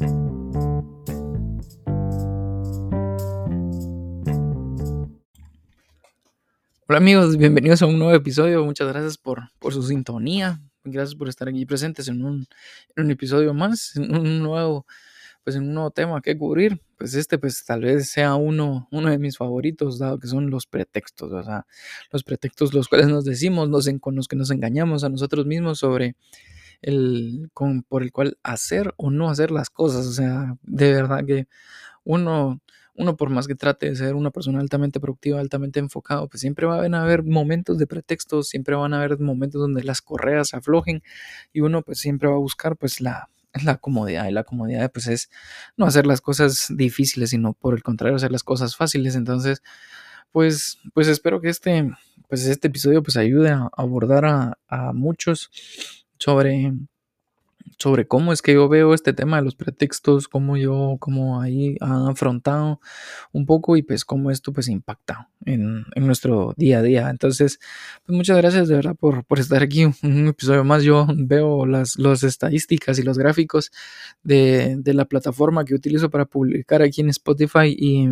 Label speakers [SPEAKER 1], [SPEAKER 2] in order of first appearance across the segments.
[SPEAKER 1] Hola amigos, bienvenidos a un nuevo episodio. Muchas gracias por, por su sintonía. Gracias por estar aquí presentes en un, un episodio más, en un nuevo, pues en un nuevo tema que cubrir. Pues este, pues tal vez sea uno, uno de mis favoritos, dado que son los pretextos, o sea, los pretextos los cuales nos decimos, los en, con los que nos engañamos a nosotros mismos sobre el con, por el cual hacer o no hacer las cosas. O sea, de verdad que uno uno por más que trate de ser una persona altamente productiva, altamente enfocado, pues siempre van a haber momentos de pretextos, siempre van a haber momentos donde las correas aflojen y uno pues siempre va a buscar pues la, la comodidad y la comodidad pues es no hacer las cosas difíciles, sino por el contrario hacer las cosas fáciles. Entonces, pues, pues espero que este, pues este episodio pues ayude a abordar a, a muchos sobre sobre cómo es que yo veo este tema de los pretextos, cómo yo, cómo ahí han afrontado un poco y pues cómo esto pues impacta en, nuestro día a día. Entonces, pues muchas gracias de verdad por, estar aquí un episodio más. Yo veo las los estadísticas y los gráficos de, de la plataforma que utilizo para publicar aquí en Spotify y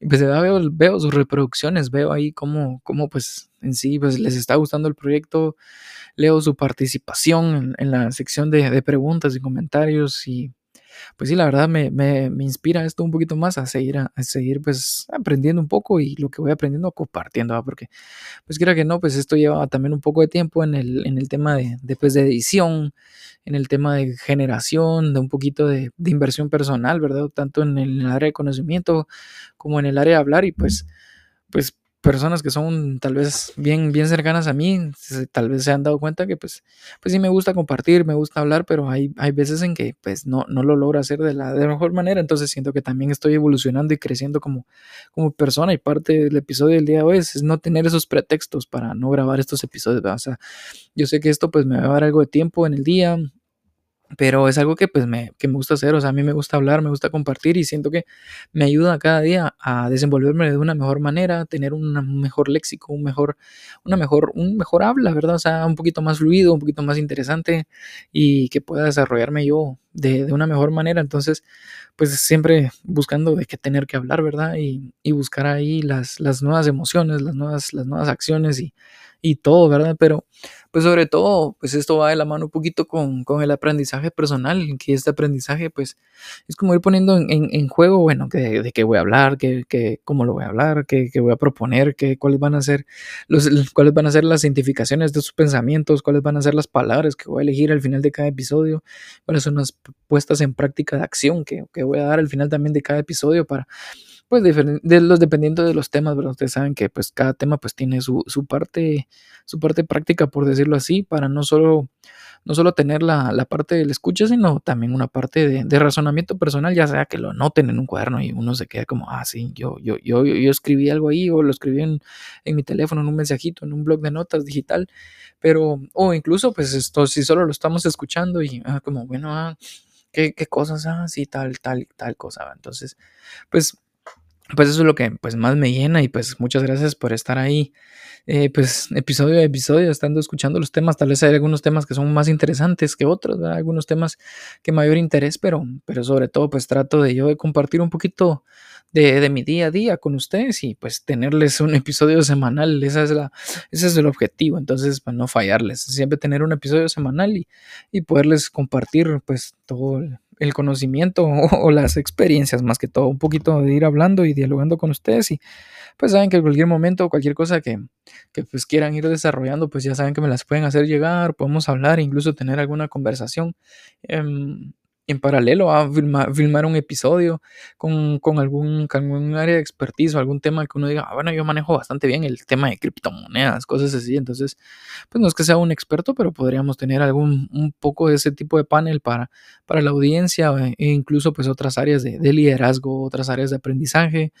[SPEAKER 1] y pues veo, veo sus reproducciones, veo ahí cómo, cómo pues en sí pues les está gustando el proyecto, leo su participación en, la sección de, de, preguntas y comentarios y pues sí, la verdad me, me, me, inspira esto un poquito más a seguir, a, seguir pues aprendiendo un poco y lo que voy aprendiendo compartiendo, porque pues quiera que no, pues esto lleva también un poco de tiempo en el, en el tema de, de, pues, edición, en el tema de generación, de un poquito de, de inversión personal, ¿verdad? Tanto en el área de conocimiento como en el área de hablar y pues, pues personas que son tal vez bien, bien cercanas a mí, tal vez se han dado cuenta que pues, pues sí me gusta compartir, me gusta hablar, pero hay, hay veces en que pues no, no lo logro hacer de la, de mejor manera, entonces siento que también estoy evolucionando y creciendo como, como persona y parte del episodio del día de hoy es, no tener esos pretextos para no grabar estos episodios, o sea, yo sé que esto pues me va a dar algo de tiempo en el día, pero es algo que pues me, que me gusta hacer, o sea, a mí me gusta hablar, me gusta compartir y siento que me ayuda cada día a desenvolverme de una mejor manera, tener un mejor léxico, un mejor, una mejor, un mejor habla, ¿verdad? O sea, un poquito más fluido, un poquito más interesante y que pueda desarrollarme yo de, de una mejor manera. Entonces, pues siempre buscando de qué tener que hablar, ¿verdad? Y, y buscar ahí las, las nuevas emociones, las nuevas, las nuevas acciones y, y todo, ¿verdad? Pero pues sobre todo, pues esto va de la mano un poquito con, con el aprendizaje personal, que este aprendizaje pues es como ir poniendo en, en, juego, bueno, de, de, qué voy a hablar, que, que, cómo lo voy a hablar, qué, qué voy a proponer, que, cuáles van a ser los, cuáles van a ser las identificaciones de sus pensamientos, cuáles van a ser las palabras que voy a elegir al final de cada episodio, cuáles son las puestas en práctica de acción que, que voy a dar al final también de cada episodio para pues los dependiendo de los temas, ¿verdad? Ustedes saben que pues cada tema pues tiene su, su parte, su parte práctica, por decirlo así, para no solo, no solo tener la, la parte del escucha, sino también una parte de, de, razonamiento personal, ya sea que lo noten en un cuaderno y uno se queda como, ah, sí, yo, yo, yo, yo, escribí algo ahí, o lo escribí en, en, mi teléfono, en un mensajito, en un blog de notas digital, pero, o incluso pues esto, si solo lo estamos escuchando y ah, como, bueno, ah, ¿qué, qué cosas, ah, sí, tal, tal, tal cosa, entonces, pues pues eso es lo que pues más me llena y pues muchas gracias por estar ahí. Eh, pues episodio a episodio estando escuchando los temas tal vez hay algunos temas que son más interesantes que otros algunos temas que mayor interés pero pero sobre todo pues trato de yo de compartir un poquito de, de, mi día a día con ustedes y pues tenerles un episodio semanal esa es la ese es el objetivo. Entonces pues no fallarles siempre tener un episodio semanal y, y poderles compartir pues todo el, el conocimiento o, las experiencias, más que todo, un poquito de ir hablando y dialogando con ustedes y pues saben que en cualquier momento, cualquier cosa que, que pues quieran ir desarrollando, pues ya saben que me las pueden hacer llegar, podemos hablar, incluso tener alguna conversación. Em, en paralelo a filmar, un episodio con, con, algún, con área de expertise o algún tema que uno diga, ah, bueno, yo manejo bastante bien el tema de criptomonedas, cosas así. Entonces, pues no es que sea un experto, pero podríamos tener algún un poco de ese tipo de panel para, para la audiencia e incluso pues otras áreas de, de liderazgo, otras áreas de aprendizaje.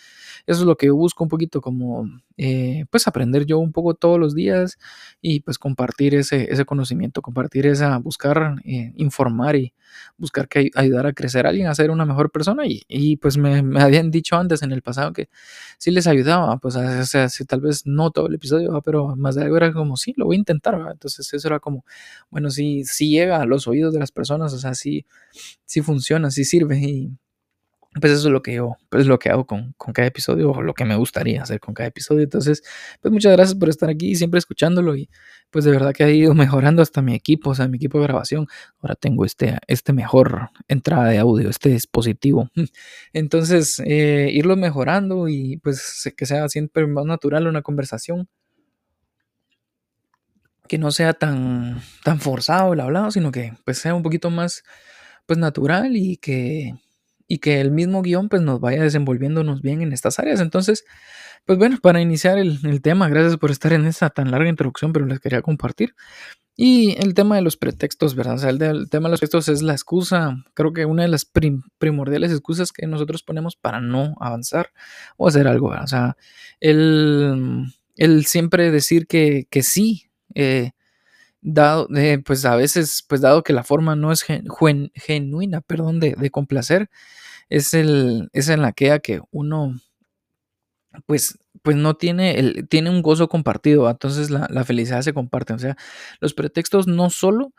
[SPEAKER 1] Eso es lo que yo busco un poquito como, eh, pues aprender yo un poco todos los días y pues compartir ese, ese conocimiento, compartir esa, buscar, eh, informar y buscar que ayudar a crecer a alguien, a ser una mejor persona. Y, pues me, habían dicho antes en el pasado que sí les ayudaba, pues o sea, si tal vez no todo el episodio, pero más de algo era como, sí, lo voy a intentar. Entonces eso era como, bueno, sí, sí llega a los oídos de las personas, o sea, sí, sí funciona, sí sirve. Y, pues eso es lo que yo, pues lo que hago con, cada episodio, o lo que me gustaría hacer con cada episodio. Entonces, pues muchas gracias por estar aquí, siempre escuchándolo y pues de verdad que ha ido mejorando hasta mi equipo, o sea, mi equipo de grabación. Ahora tengo este, este mejor entrada de audio, este dispositivo. Entonces, eh, irlo mejorando y pues que sea siempre más natural una conversación. Que no sea tan, tan forzado el hablado, sino que pues sea un poquito más pues natural y que y que el mismo guion pues nos vaya desenvolviéndonos bien en estas áreas. Entonces, pues bueno, para iniciar el, tema, gracias por estar en esta tan larga introducción, pero les quería compartir. Y el tema de los pretextos, ¿verdad? O sea, el, tema de los pretextos es la excusa, creo que una de las primordiales excusas que nosotros ponemos para no avanzar o hacer algo, ¿verdad? O sea, el, el siempre decir que, que sí, eh, dado, eh, pues a veces, pues dado que la forma no es genuina, perdón, de, de, complacer, es, el, es en la que, que uno, pues, pues no tiene, el, tiene un gozo compartido, entonces la, la, felicidad se comparte, o sea, los pretextos no solo,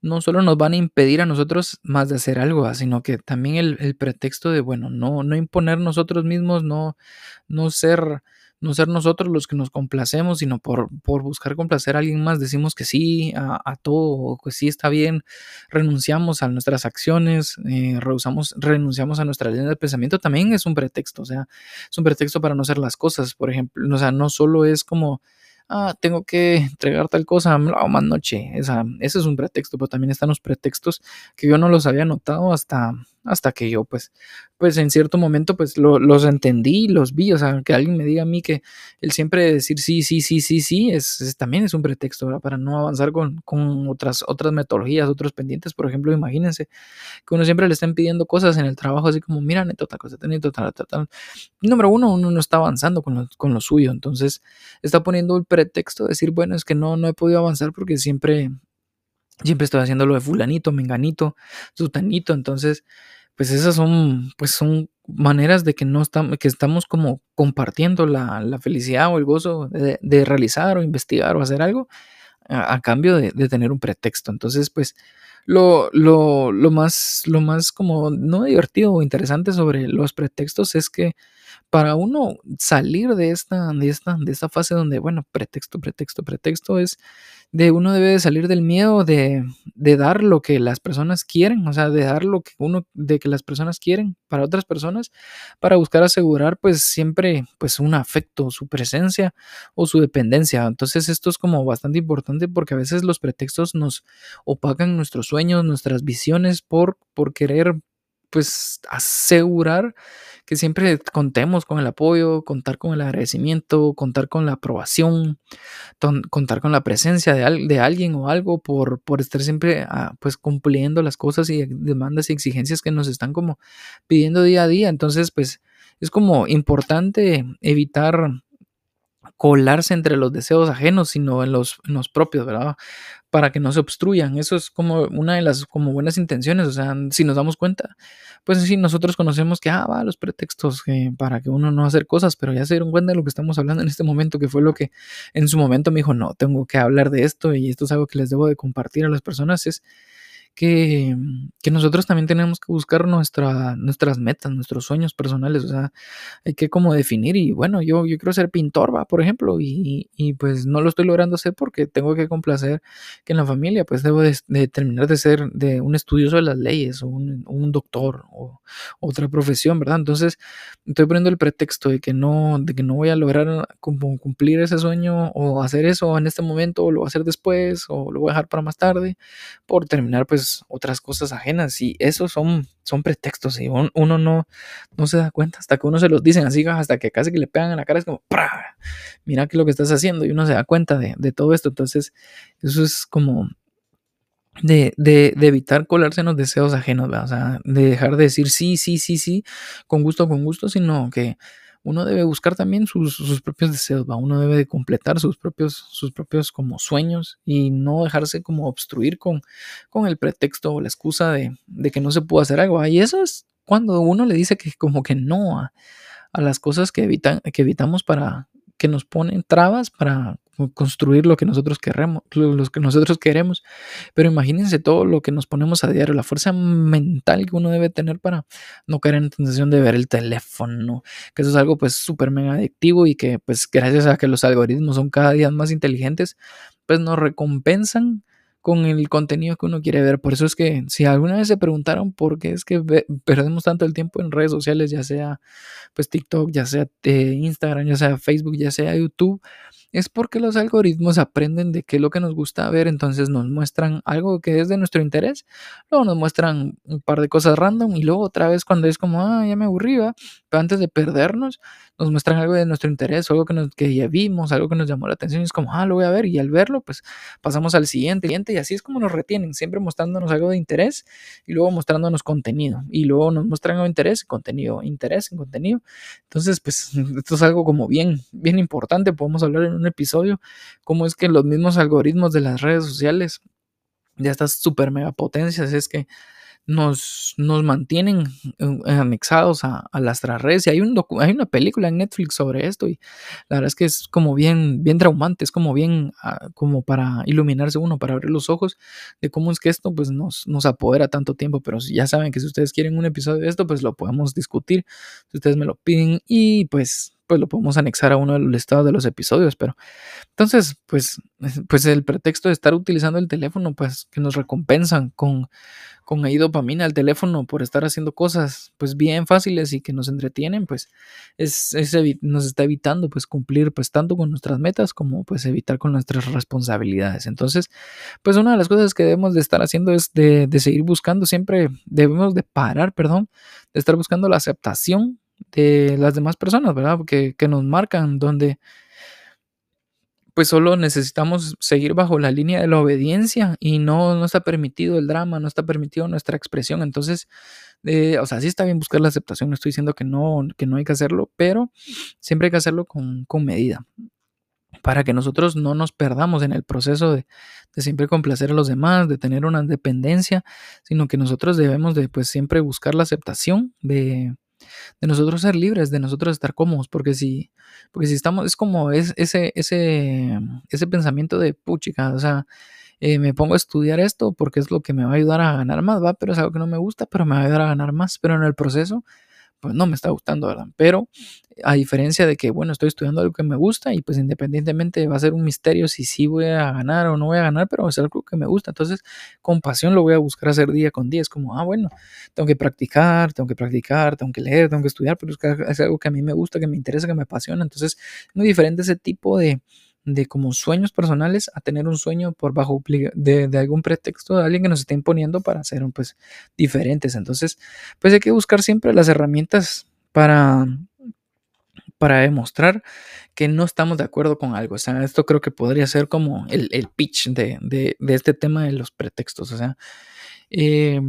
[SPEAKER 1] no solo nos van a impedir a nosotros más de hacer algo, sino que también el, el pretexto de, bueno, no, no imponer nosotros mismos, no, no ser no ser nosotros los que nos complacemos, sino por, por buscar complacer a alguien más, decimos que sí a, todo, que sí está bien, renunciamos a nuestras acciones, eh, rehusamos, renunciamos a nuestra línea de pensamiento, también es un pretexto, o sea, es un pretexto para no hacer las cosas, por ejemplo, o sea, no solo es como ah, tengo que entregar tal cosa, más noche. Esa, ese es un pretexto, pero también están los pretextos que yo no los había notado hasta, hasta que yo, pues, pues en cierto momento, pues los entendí, los vi, o sea, que alguien me diga a mí que el siempre decir sí, sí, sí, sí, sí, es, también es un pretexto, ¿verdad? Para no avanzar con, con, otras, otras metodologías, otros pendientes, por ejemplo, imagínense que uno siempre le estén pidiendo cosas en el trabajo, así como, mira, neto, tal cosa, neto, tal, tal, tal. Número uno, uno no está avanzando con lo, con lo suyo, entonces está poniendo el pretexto de decir, bueno, es que no, no he podido avanzar porque siempre siempre estoy haciendo lo de fulanito, menganito, sutanito, entonces, pues esas son, pues son maneras de que no estamos, que estamos como compartiendo la, la felicidad o el gozo de, realizar o investigar o hacer algo a, cambio de, de, tener un pretexto. Entonces, pues, lo, lo, lo, más, lo más como no divertido o interesante sobre los pretextos es que para uno salir de esta, de esta, de esta fase donde, bueno, pretexto, pretexto, pretexto es de uno debe de salir del miedo de, de, dar lo que las personas quieren, o sea, de dar lo que uno, de que las personas quieren para otras personas, para buscar asegurar pues siempre pues un afecto, su presencia o su dependencia. Entonces esto es como bastante importante porque a veces los pretextos nos opacan nuestros sueños, nuestras visiones por, por querer pues asegurar que siempre contemos con el apoyo, contar con el agradecimiento, contar con la aprobación, contar con la presencia de, de alguien o algo por, por estar siempre ah, pues cumpliendo las cosas y demandas y exigencias que nos están como pidiendo día a día. Entonces pues es como importante evitar colarse entre los deseos ajenos, sino en los, en los propios, ¿verdad? Para que no se obstruyan. Eso es como una de las como buenas intenciones, o sea, si nos damos cuenta, pues sí, nosotros conocemos que, ah, va, los pretextos para que uno no hacer cosas, pero ya se dieron cuenta de lo que estamos hablando en este momento, que fue lo que en su momento me dijo, no, tengo que hablar de esto y esto es algo que les debo de compartir a las personas, es que, nosotros también tenemos que buscar nuestra, nuestras metas, nuestros sueños personales, o sea, hay que como definir y bueno, yo, yo quiero ser pintor, va, por ejemplo, y, y, pues no lo estoy logrando hacer porque tengo que complacer que en la familia pues debo de, terminar de ser de un estudioso de las leyes o un, un, doctor o otra profesión, ¿verdad? Entonces estoy poniendo el pretexto de que no, de que no voy a lograr como cumplir ese sueño o hacer eso en este momento o lo voy a hacer después o lo voy a dejar para más tarde por terminar pues pues, otras cosas ajenas y esos son, son pretextos y uno no, no se da cuenta hasta que uno se los dicen así, hasta que casi que le pegan en la cara, es como, mira qué es lo que estás haciendo y uno se da cuenta de, de todo esto, entonces eso es como de, de, de, evitar colarse en los deseos ajenos, o sea, de dejar de decir sí, sí, sí, sí, con gusto, con gusto, sino que uno debe buscar también sus, propios deseos, ¿va? uno debe de completar sus propios, sus propios como sueños y no dejarse como obstruir con, con el pretexto o la excusa de, que no se puede hacer algo. Y eso es cuando uno le dice que como que no a, a las cosas que, evitan, que evitamos para que nos ponen trabas para construir lo que nosotros queremos, lo que nosotros queremos. Pero imagínense todo lo que nos ponemos a diario, la fuerza mental que uno debe tener para no caer en la tentación de ver el teléfono, que eso es algo pues súper mega adictivo y que pues gracias a que los algoritmos son cada día más inteligentes, pues nos recompensan con el contenido que uno quiere ver. Por eso es que si alguna vez se preguntaron por qué es que perdemos tanto el tiempo en redes sociales, ya sea pues TikTok, ya sea eh, Instagram, ya sea Facebook, ya sea YouTube, es porque los algoritmos aprenden de qué es lo que nos gusta ver, entonces nos muestran algo que es de nuestro interés, luego nos muestran un par de cosas random y luego otra vez cuando es como, ah, ya me aburrí, pero antes de perdernos, nos muestran algo de nuestro interés, algo que, que ya vimos, algo que nos llamó la atención y es como, ah, lo voy a ver y al verlo, pues pasamos al siguiente, siguiente y así es como nos retienen, siempre mostrándonos algo de interés y luego mostrándonos contenido y luego nos muestran algo de interés, contenido, interés en contenido. Entonces, pues esto es algo como bien, bien importante, podemos hablar en un episodio, cómo es que los mismos algoritmos de las redes sociales, de estas super mega potencias, es que nos, nos mantienen eh, anexados a, a las redes. Y hay, un hay una película en Netflix sobre esto y la verdad es que es como bien, bien traumante, es como bien, ah, como para iluminarse uno, para abrir los ojos de cómo es que esto pues nos, nos apodera tanto tiempo. Pero ya saben que si ustedes quieren un episodio de esto, pues lo podemos discutir, si ustedes me lo piden y pues pues lo podemos anexar a uno de los listados de los episodios, pero entonces, pues, pues el pretexto de estar utilizando el teléfono, pues que nos recompensan con, con ahí dopamina el teléfono por estar haciendo cosas, pues bien fáciles y que nos entretienen, pues es, nos está evitando, pues cumplir, pues tanto con nuestras metas como pues evitar con nuestras responsabilidades. Entonces, pues una de las cosas que debemos de estar haciendo es de, de seguir buscando, siempre debemos de parar, perdón, de estar buscando la aceptación de las demás personas, ¿verdad? Que, que nos marcan, donde pues solo necesitamos seguir bajo la línea de la obediencia y no, no está permitido el drama, no está permitido nuestra expresión. Entonces, eh, o sea, sí está bien buscar la aceptación, no estoy diciendo que no, que no hay que hacerlo, pero siempre hay que hacerlo con, con medida para que nosotros no nos perdamos en el proceso de, de, siempre complacer a los demás, de tener una dependencia, sino que nosotros debemos de pues siempre buscar la aceptación de, de nosotros ser libres, de nosotros estar cómodos, porque si, porque si estamos, es como es, ese, ese, ese pensamiento de puchica, o sea, eh, me pongo a estudiar esto porque es lo que me va a ayudar a ganar más, va, pero es algo que no me gusta, pero me va a ayudar a ganar más, pero en el proceso pues no me está gustando, ¿verdad? Pero a diferencia de que, bueno, estoy estudiando algo que me gusta y pues independientemente va a ser un misterio si sí voy a ganar o no voy a ganar, pero es algo que me gusta. Entonces, con pasión lo voy a buscar hacer día con día. Es como, ah, bueno, tengo que practicar, tengo que practicar, tengo que leer, tengo que estudiar, pero es algo que a mí me gusta, que me interesa, que me apasiona. Entonces, es muy diferente ese tipo de, de como sueños personales a tener un sueño por bajo de, de, algún pretexto de alguien que nos está imponiendo para ser pues diferentes. Entonces, pues hay que buscar siempre las herramientas para, para demostrar que no estamos de acuerdo con algo. O sea, esto creo que podría ser como el, el pitch de, de, este tema de los pretextos. O sea, eh,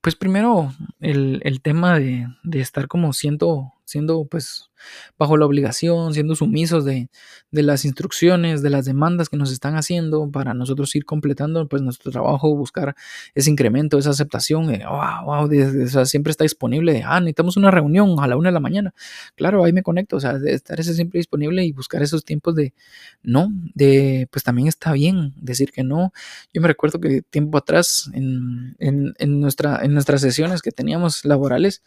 [SPEAKER 1] pues primero el, el tema de, de, estar como siendo siendo pues bajo la obligación, siendo sumisos de, de, las instrucciones, de las demandas que nos están haciendo para nosotros ir completando pues nuestro trabajo, buscar ese incremento, esa aceptación, wow, wow, siempre está disponible, ah, necesitamos una reunión a la una de la mañana, claro, ahí me conecto, o sea, de estar ese siempre disponible y buscar esos tiempos de no, de pues también está bien decir que no. Yo me recuerdo que tiempo atrás en, en, en, nuestra, en nuestras sesiones que teníamos laborales,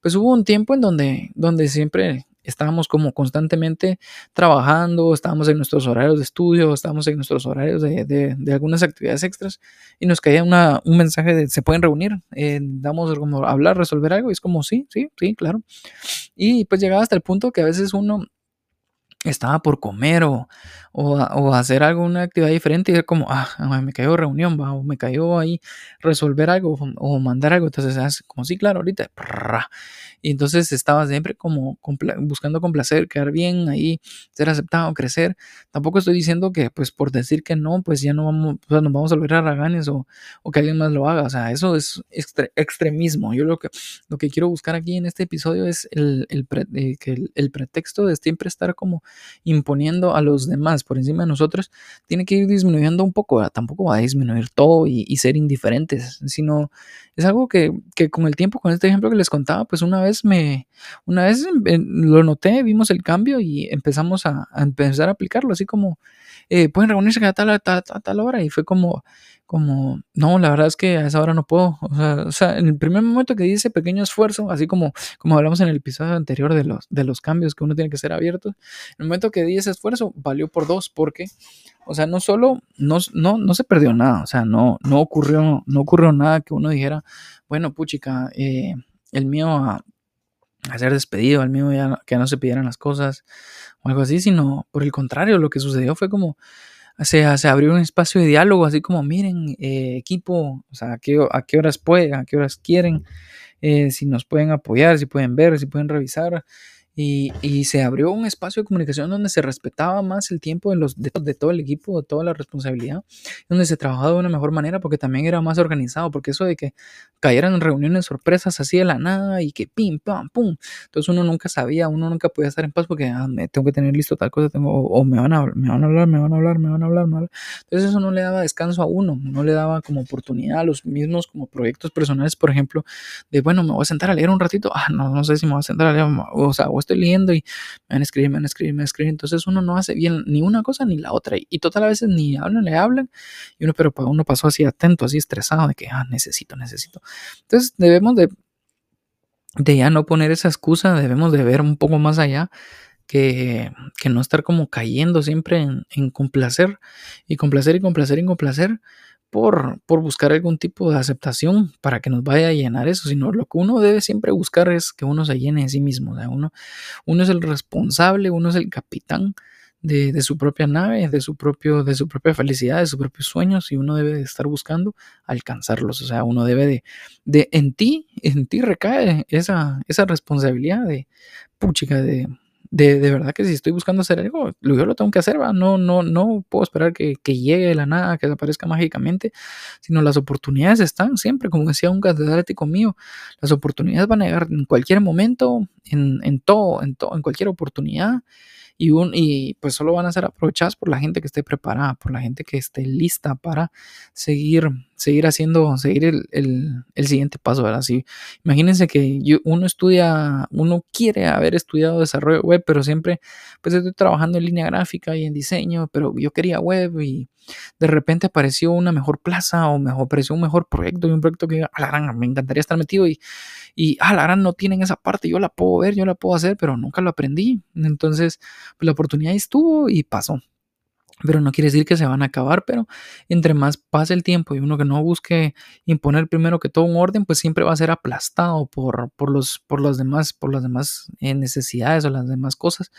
[SPEAKER 1] pues hubo un tiempo en donde, donde siempre estábamos como constantemente trabajando, estábamos en nuestros horarios de estudio, estábamos en nuestros horarios de, de, algunas actividades extras y nos caía una, un mensaje de se pueden reunir, eh, damos como hablar, resolver algo y es como sí, sí, sí, claro. Y pues llegaba hasta el punto que a veces uno estaba por comer o, o, hacer alguna actividad diferente y era como, ah, me cayó reunión, ¿va? o me cayó ahí resolver algo o mandar algo. Entonces, como sí, claro, ahorita, y entonces estaba siempre como buscando complacer, quedar bien ahí, ser aceptado, crecer. Tampoco estoy diciendo que, pues, por decir que no, pues ya no vamos, nos vamos a volver a raganes o, o, que alguien más lo haga. O sea, eso es extremismo. Yo lo que, lo que quiero buscar aquí en este episodio es el, el, eh, que el pretexto de siempre estar como imponiendo a los demás por encima de nosotros, tiene que ir disminuyendo un poco, tampoco va a disminuir todo y, ser indiferentes, sino es algo que, con el tiempo, con este ejemplo que les contaba, pues una vez me, una vez lo noté, vimos el cambio y empezamos a, empezar a aplicarlo, así como, eh, pueden reunirse a tal, tal, tal hora y fue como, como, no, la verdad es que a esa hora no puedo. O sea, en el primer momento que dice pequeño esfuerzo, así como, como hablamos en el episodio anterior de los, de los cambios que uno tiene que ser abierto, en el momento que di ese esfuerzo, valió por dos, porque, o sea, no solo, no, no, no se perdió nada, o sea, no, no, ocurrió, no ocurrió nada que uno dijera, bueno, puchica, eh, el mío a, ser despedido, el mío ya, que no se pidieran las cosas o algo así, sino por el contrario, lo que sucedió fue como se, se abrió un espacio de diálogo, así como, miren, eh, equipo, o sea, a qué, a qué horas pueden, a qué horas quieren, eh, si nos pueden apoyar, si pueden ver, si pueden revisar. Y, se abrió un espacio de comunicación donde se respetaba más el tiempo de, los, de, todo el equipo, de toda la responsabilidad, donde se trabajaba de una mejor manera porque también era más organizado, porque eso de que cayeran reuniones sorpresas así de la nada y que pim, pam, pum, entonces uno nunca sabía, uno nunca podía estar en paz porque ah, tengo que tener listo tal cosa, tengo, o, me, van a, me van a hablar, me van a hablar, me van a hablar, me entonces eso no le daba descanso a uno, no le daba como oportunidad a los mismos como proyectos personales, por ejemplo, de bueno, me voy a sentar a leer un ratito, ah, no, no sé si me voy a sentar a leer, o sea, o estoy leyendo y me van a escribir, me van a escribir, me van a escribir. Entonces uno no hace bien ni una cosa ni la otra. Y total a veces ni hablan, le hablan. Y uno, pero uno pasó así atento, así estresado de que, ah, necesito, necesito. Entonces debemos de, de ya no poner esa excusa, debemos de ver un poco más allá. Que, que no estar como cayendo siempre en, en complacer y complacer y complacer y complacer por, por, buscar algún tipo de aceptación para que nos vaya a llenar eso, sino lo que uno debe siempre buscar es que uno se llene de sí mismo. uno, uno es el responsable, uno es el capitán de, de, su propia nave, de su, propio, de su propia felicidad, de sus propios sueños, y uno debe de estar buscando alcanzarlos. O sea, uno debe de, de en ti, en ti recae esa, esa responsabilidad de, puchica, de, de, de, verdad que si estoy buscando hacer algo, yo lo tengo que hacer, ¿va? No, no, no puedo esperar que, que llegue la nada, que aparezca mágicamente, sino las oportunidades están siempre, como decía un catedrático mío, las oportunidades van a llegar en cualquier momento, en, en todo, en todo, en cualquier oportunidad y, un, y pues solo van a ser aprovechadas por la gente que esté preparada, por la gente que esté lista para seguir, seguir haciendo, seguir el, el, siguiente paso, ¿verdad? Sí, imagínense que uno estudia, uno quiere haber estudiado desarrollo web, pero siempre pues estoy trabajando en línea gráfica y en diseño, pero yo quería web y de repente apareció una mejor plaza o mejor, apareció un mejor proyecto y un proyecto que a la gran me encantaría estar metido y, y a la gran no tienen esa parte, yo la puedo ver, yo la puedo hacer, pero nunca lo aprendí. Entonces, pues la oportunidad estuvo y pasó pero no quiere decir que se van a acabar, pero entre más pase el tiempo y uno que no busque imponer primero que todo un orden, pues siempre va a ser aplastado por, por, los, por, los demás, por las demás eh, necesidades o las demás cosas,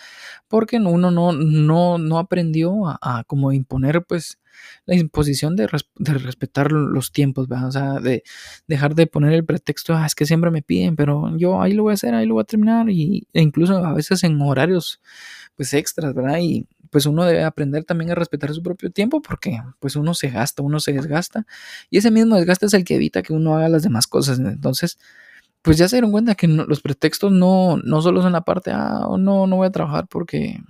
[SPEAKER 1] porque uno no, no, no aprendió a, a como imponer pues la imposición de, de, respetar los tiempos, ¿verdad? o sea, de dejar de poner el pretexto, ah, es que siempre me piden, pero yo ahí lo voy a hacer, ahí lo voy a terminar, y, e incluso a veces en horarios pues extras, ¿verdad? Y pues uno debe aprender también a respetar su propio tiempo porque pues uno se gasta, uno se desgasta y ese mismo desgaste es el que evita que uno haga las demás cosas. Entonces, pues ya se dieron cuenta que los pretextos no, no solo son la parte, ah, no, no voy a trabajar porque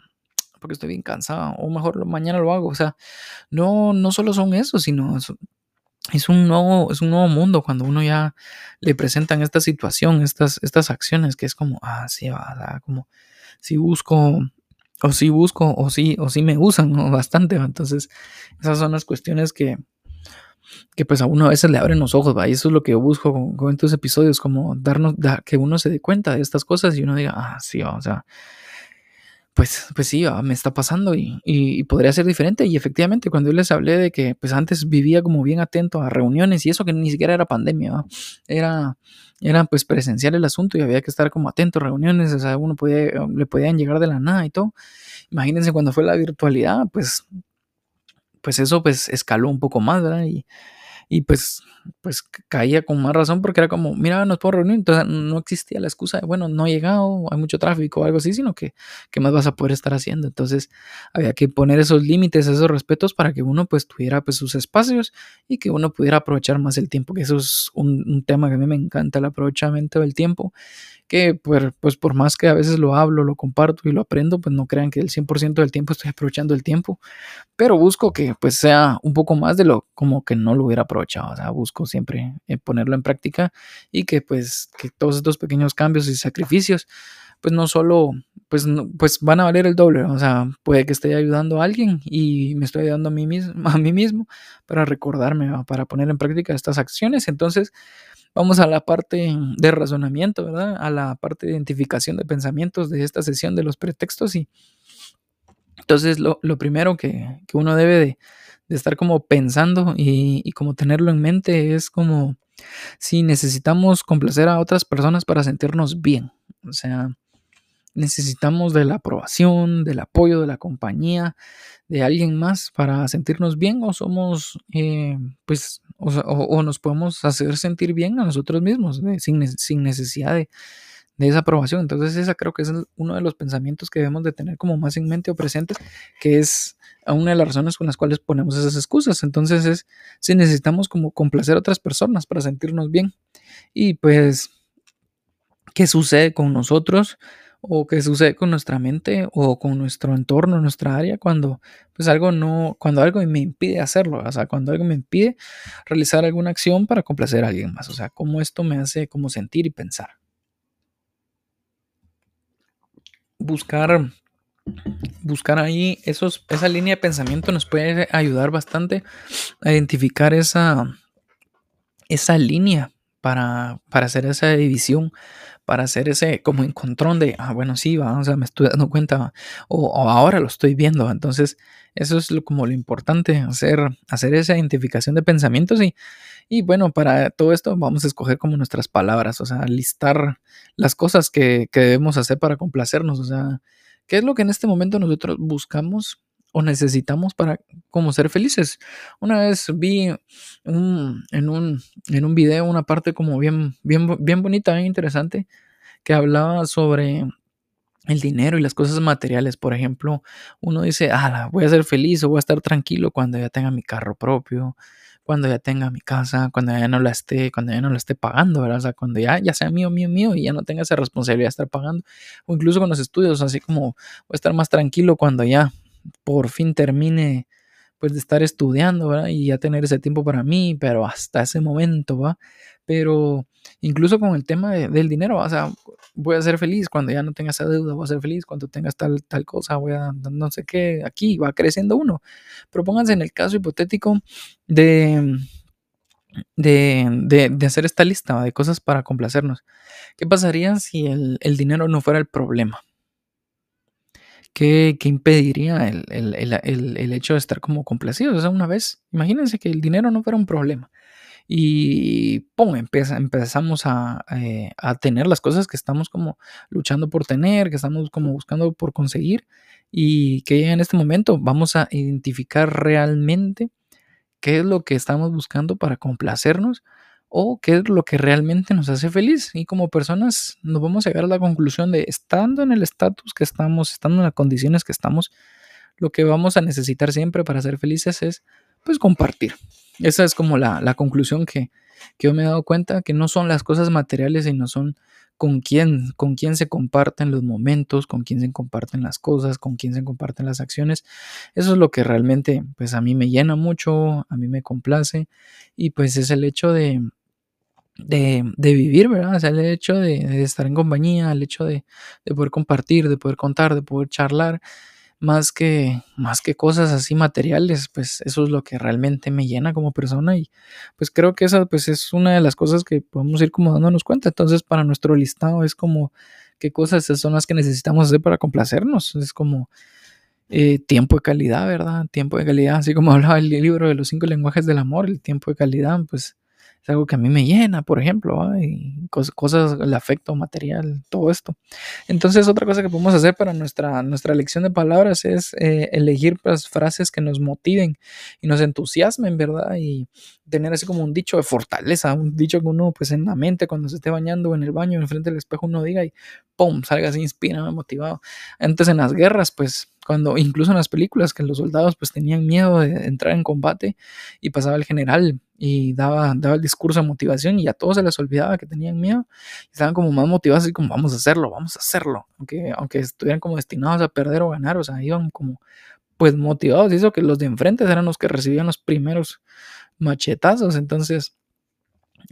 [SPEAKER 1] porque estoy bien cansado, o mejor mañana lo hago, o sea, no, no solo son eso, sino es, un nuevo, es un nuevo mundo cuando uno ya le presentan esta situación, estas, estas acciones, que es como, ah, sí, va, como si busco o si busco, o si, o si me usan bastante. Entonces, esas son las cuestiones que, que pues a uno a veces le abren los ojos, ¿va? y eso es lo que yo busco con, estos episodios, como darnos, que uno se dé cuenta de estas cosas y uno diga, ah, sí, o sea, pues, pues sí, me está pasando y, podría ser diferente. Y efectivamente, cuando yo les hablé de que pues antes vivía como bien atento a reuniones y eso que ni siquiera era pandemia, era, era pues presencial el asunto y había que estar como atento a reuniones, o sea, uno podía, le podían llegar de la nada y todo. Imagínense cuando fue la virtualidad, pues, pues eso pues escaló un poco más, ¿verdad? Y, y pues pues caía con más razón porque era como, mira, nos puedo reunir, entonces no existía la excusa de, bueno, no he llegado, hay mucho tráfico o algo así, sino que, ¿qué más vas a poder estar haciendo? Entonces había que poner esos límites, esos respetos para que uno pues tuviera pues sus espacios y que uno pudiera aprovechar más el tiempo, que eso es un, un tema que a mí me encanta, el aprovechamiento del tiempo, que pues, pues por más que a veces lo hablo, lo comparto y lo aprendo, pues no crean que el 100% del tiempo estoy aprovechando el tiempo, pero busco que pues sea un poco más de lo como que no lo hubiera aprovechado, o sea, busco siempre eh, ponerlo en práctica y que pues que todos estos pequeños cambios y sacrificios pues no solo pues, pues van a valer el doble, o sea, puede que esté ayudando a alguien y me estoy ayudando a mí mismo, a mí mismo para recordarme, para poner en práctica estas acciones, entonces Vamos a la parte de razonamiento, ¿verdad? A la parte de identificación de pensamientos de esta sesión de los pretextos. Y entonces lo, primero que, uno debe de, estar como pensando y, y, como tenerlo en mente es como si necesitamos complacer a otras personas para sentirnos bien. O sea, necesitamos de la aprobación, del apoyo de la compañía, de alguien más para sentirnos bien o somos, eh, pues, o, nos podemos hacer sentir bien a nosotros mismos sin, necesidad de, esa aprobación. Entonces esa creo que es uno de los pensamientos que debemos de tener como más en mente o presente, que es una de las razones con las cuales ponemos esas excusas. Entonces es si necesitamos como complacer a otras personas para sentirnos bien. Y pues, ¿qué sucede con nosotros? O qué sucede con nuestra mente o con nuestro entorno, nuestra área, cuando pues algo no, cuando algo me impide hacerlo, o sea, cuando algo me impide realizar alguna acción para complacer a alguien más, o sea, cómo esto me hace como sentir y pensar. Buscar, buscar ahí esos, esa línea de pensamiento nos puede ayudar bastante a identificar esa, esa línea para, para hacer esa división para hacer ese como encontrón de, ah, bueno, sí, va, o sea, me estoy dando cuenta, o, ahora lo estoy viendo. Entonces, eso es lo, como lo importante, hacer, hacer esa identificación de pensamientos y, y bueno, para todo esto vamos a escoger como nuestras palabras, o sea, listar las cosas que, que debemos hacer para complacernos, o sea, ¿qué es lo que en este momento nosotros buscamos o necesitamos para como ser felices. Una vez vi un, en, un, en un video una parte como bien, bien, bien bonita, bien interesante, que hablaba sobre el dinero y las cosas materiales. Por ejemplo, uno dice, ah, voy a ser feliz o voy a estar tranquilo cuando ya tenga mi carro propio, cuando ya tenga mi casa, cuando ya no la esté, cuando ya no la esté pagando, ¿verdad? O sea, cuando ya, ya sea mío, mío, mío y ya no tenga esa responsabilidad de estar pagando. O incluso con los estudios, así como voy a estar más tranquilo cuando ya por fin termine pues de estar estudiando. Y ya tener ese tiempo para mí, pero hasta ese momento, ¿va? Pero incluso con el tema del dinero, o sea, voy a ser feliz cuando ya no tenga esa deuda, voy a ser feliz cuando tengas tal, tal cosa, voy a, no sé qué, aquí va creciendo uno. Pero pónganse en el caso hipotético de, de, de, hacer esta lista de cosas para complacernos. ¿Qué pasaría si el, el dinero no fuera el problema? ¿Qué, impediría el, hecho de estar como complacidos? O sea, una vez, imagínense que el dinero no fuera un problema y ¡pum! empezamos eh, a, tener las cosas que estamos como luchando por tener, que estamos como buscando por conseguir y que en este momento vamos a identificar realmente qué es lo que estamos buscando para complacernos o qué es lo que realmente nos hace feliz. Y como personas nos vamos a llegar a la conclusión de estando en el estatus que estamos, estando en las condiciones que estamos, lo que vamos a necesitar siempre para ser felices es pues compartir. Esa es como la, conclusión que, que, yo me he dado cuenta, que no son las cosas materiales, sino son con quién, con quién se comparten los momentos, con quién se comparten las cosas, con quién se comparten las acciones. Eso es lo que realmente pues a mí me llena mucho, a mí me complace y pues es el hecho de, de, vivir, ¿verdad? O sea, el hecho de, estar en compañía, el hecho de, poder compartir, de poder contar, de poder charlar, más que, más que cosas así materiales, pues eso es lo que realmente me llena como persona y pues creo que esa pues es una de las cosas que podemos ir como dándonos cuenta. Entonces para nuestro listado es como qué cosas son las que necesitamos hacer para complacernos. Es como eh, tiempo de calidad, ¿verdad? Tiempo de calidad, así como hablaba el libro de los cinco lenguajes del amor, el tiempo de calidad, pues es algo que a mí me llena, por ejemplo, cosas, el afecto material, todo esto. Entonces, otra cosa que podemos hacer para nuestra, nuestra lección de palabras es eh, elegir pues, frases que nos motiven y nos entusiasmen, ¿verdad? Y tener así como un dicho de fortaleza, un dicho que uno, pues en la mente, cuando se esté bañando en el baño, enfrente del espejo, uno diga y ¡pum! salga así inspirado, motivado. Antes en las guerras, pues cuando incluso en las películas que los soldados pues tenían miedo de entrar en combate y pasaba el general y daba, daba el discurso de motivación y a todos se les olvidaba que tenían miedo. Estaban como más motivados y como vamos a hacerlo, vamos a hacerlo, aunque, aunque estuvieran como destinados a perder o ganar, o sea, iban como pues motivados. Y eso que los de enfrente eran los que recibían los primeros machetazos, entonces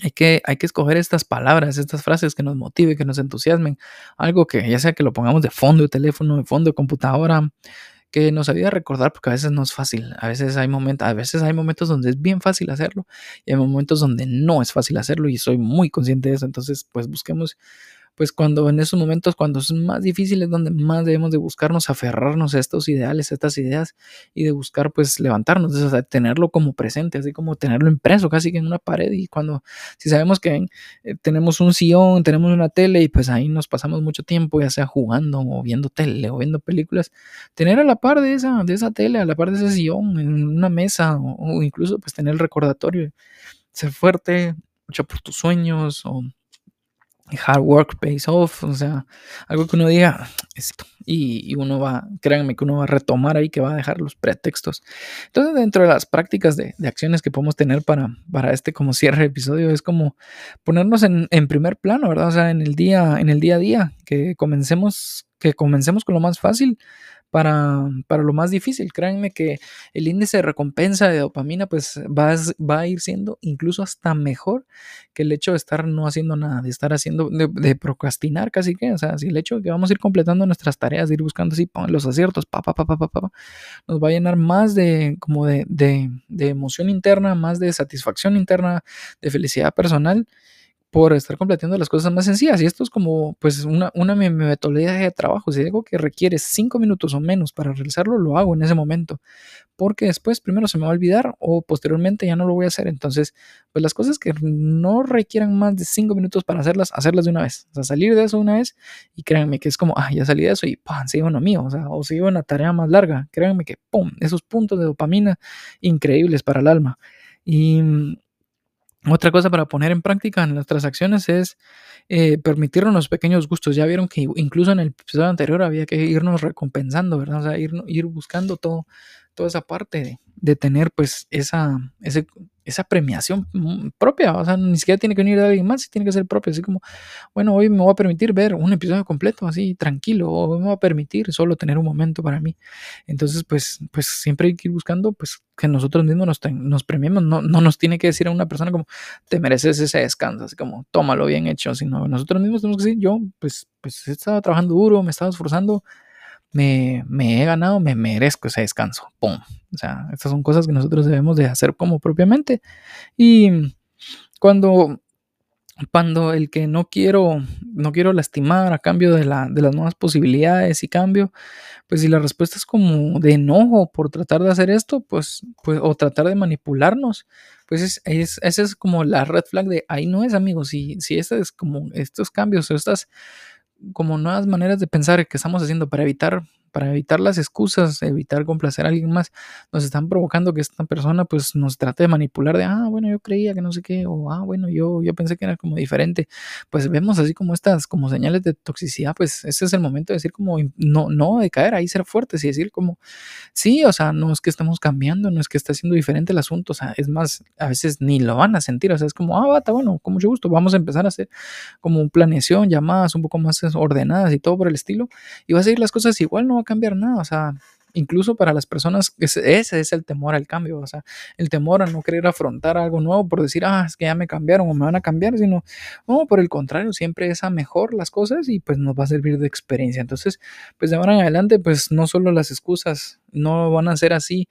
[SPEAKER 1] hay que, hay que escoger estas palabras, estas frases que nos motiven, que nos entusiasmen. Algo que ya sea que lo pongamos de fondo de teléfono, de fondo de computadora, que nos ayude a recordar, porque a veces no es fácil. A veces hay momentos, a veces hay momentos donde es bien fácil hacerlo y hay momentos donde no es fácil hacerlo y soy muy consciente de eso. Entonces, pues busquemos pues cuando en esos momentos, cuando son más difíciles, donde más debemos de buscarnos, aferrarnos a estos ideales, a estas ideas y de buscar pues levantarnos, tenerlo como presente, así como tenerlo impreso casi que en una pared y cuando, si sabemos que eh, tenemos un sillón, tenemos una tele y pues ahí nos pasamos mucho tiempo, ya sea jugando o viendo tele o viendo películas, tener a la par de esa, de esa tele, a la par de ese sillón, en una mesa o, incluso pues tener el recordatorio, ser fuerte, luchar por tus sueños o hard work pays off, o sea, algo que uno diga esto y, uno va, créanme que uno va a retomar ahí, que va a dejar los pretextos. Entonces, dentro de las prácticas de, acciones que podemos tener para, para este como cierre de episodio, es como ponernos en, en, primer plano, ¿verdad? O sea, en el día, en el día a día, que comencemos, que comencemos con lo más fácil, para, para, lo más difícil. Créanme que el índice de recompensa de dopamina pues va, va, a ir siendo incluso hasta mejor que el hecho de estar no haciendo nada, de estar haciendo, de, procrastinar casi que, o sea, si el hecho de que vamos a ir completando nuestras tareas, ir buscando así los aciertos, pa, pa, pa, pa, pa, nos va a llenar más de, como de, de, de emoción interna, más de satisfacción interna, de felicidad personal por estar completando las cosas más sencillas. Y esto es como pues una, una metodología de trabajo. Si algo que requiere cinco minutos o menos para realizarlo, lo hago en ese momento. Porque después primero se me va a olvidar o posteriormente ya no lo voy a hacer. Entonces, pues las cosas que no requieran más de cinco minutos para hacerlas, hacerlas de una vez. O sea, salir de eso una vez y créanme que es como, ah, ya salí de eso y ¡pam! Sigo en lo mío. O sea, o sigo en una tarea más larga. Créanme que, ¡pum! Esos puntos de dopamina increíbles para el alma. Y otra cosa para poner en práctica en nuestras acciones es eh, permitirnos los pequeños gustos. Ya vieron que incluso en el episodio anterior había que irnos recompensando, ¿verdad? O sea, ir, ir buscando todo, toda esa parte de, de tener pues esa, ese, esa premiación mm, propia, o sea, ni siquiera tiene que venir de alguien más, tiene que ser propio, así como, bueno, hoy me voy a permitir ver un episodio completo, así, tranquilo, o me voy a permitir solo tener un momento para mí. Entonces, pues, pues siempre hay que ir buscando, pues, que nosotros mismos nos, nos premiemos, no, no nos tiene que decir a una persona como, te mereces ese descanso, así como, tómalo bien hecho, sino nosotros mismos tenemos que decir, yo, pues, pues, he estado trabajando duro, me he estado esforzando, me, he ganado, me merezco ese descanso. ¡Pum! O sea, estas son cosas que nosotros debemos de hacer como propiamente. Y cuando, cuando el que no quiero, no quiero lastimar a cambio de, la, de las nuevas posibilidades y cambio, pues si la respuesta es como de enojo por tratar de hacer esto, pues, pues o tratar de manipularnos, pues es, es, esa es como la red flag de ahí no es, amigos. Si, si este es como estos cambios o estas como nuevas maneras de pensar que estamos haciendo para evitar para evitar las excusas, evitar complacer a alguien más, nos están provocando que esta persona pues nos trate de manipular de, ah, bueno, yo creía que no sé qué, o ah, bueno, yo, yo pensé que era como diferente. Pues vemos así como estas, como señales de toxicidad, pues ese es el momento de decir como, no, no, de caer ahí, ser fuertes y decir como, sí, o sea, no es que estemos cambiando, no es que está siendo diferente el asunto, o sea, es más, a veces ni lo van a sentir, o sea, es como, ah, bata, bueno, con mucho gusto, vamos a empezar a hacer como planeación, llamadas un poco más ordenadas y todo por el estilo, y va a seguir las cosas igual, no cambiar nada, o sea, incluso para las personas, ese, es el temor al cambio, o sea, el temor a no querer afrontar algo nuevo por decir, ah, es que ya me cambiaron o me van a cambiar, sino, no, por el contrario, siempre es a mejor las cosas y pues nos va a servir de experiencia. Entonces, pues de ahora en adelante, pues no solo las excusas no van a ser así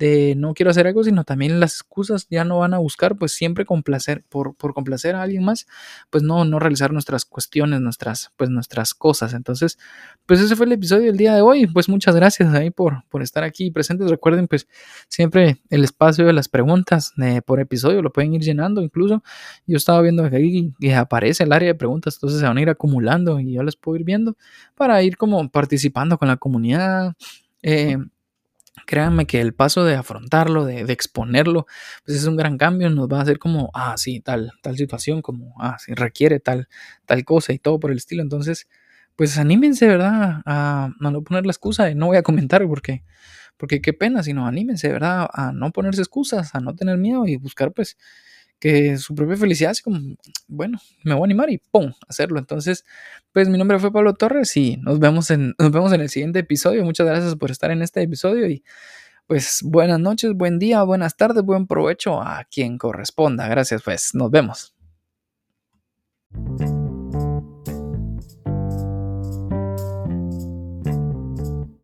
[SPEAKER 1] de no quiero hacer algo, sino también las excusas ya no van a buscar, pues siempre complacer, por, por complacer a alguien más, pues no, no realizar nuestras cuestiones, nuestras, pues nuestras cosas. Entonces, pues ese fue el episodio del día de hoy. Pues muchas gracias ahí por, por estar aquí presentes. Recuerden, pues siempre el espacio de las preguntas eh, por episodio lo pueden ir llenando. Incluso yo estaba viendo que ahí aparece el área de preguntas, entonces se van a ir acumulando y yo les puedo ir viendo para ir como participando con la comunidad. Eh, créanme que el paso de afrontarlo, de, exponerlo, pues es un gran cambio, nos va a hacer como, ah, sí, tal, tal situación, como, ah, sí, requiere tal, tal cosa y todo por el estilo. Entonces, pues anímense, ¿verdad? A, no poner la excusa de no voy a comentar porque, porque qué pena, sino anímense, ¿verdad? A no ponerse excusas, a no tener miedo y buscar, pues, que su propia felicidad es como, bueno, me voy a animar y ¡pum! hacerlo. Entonces, pues mi nombre fue Pablo Torres y nos vemos en, nos vemos en el siguiente episodio. Muchas gracias por estar en este episodio y pues buenas noches, buen día, buenas tardes, buen provecho a quien corresponda. Gracias, pues nos vemos.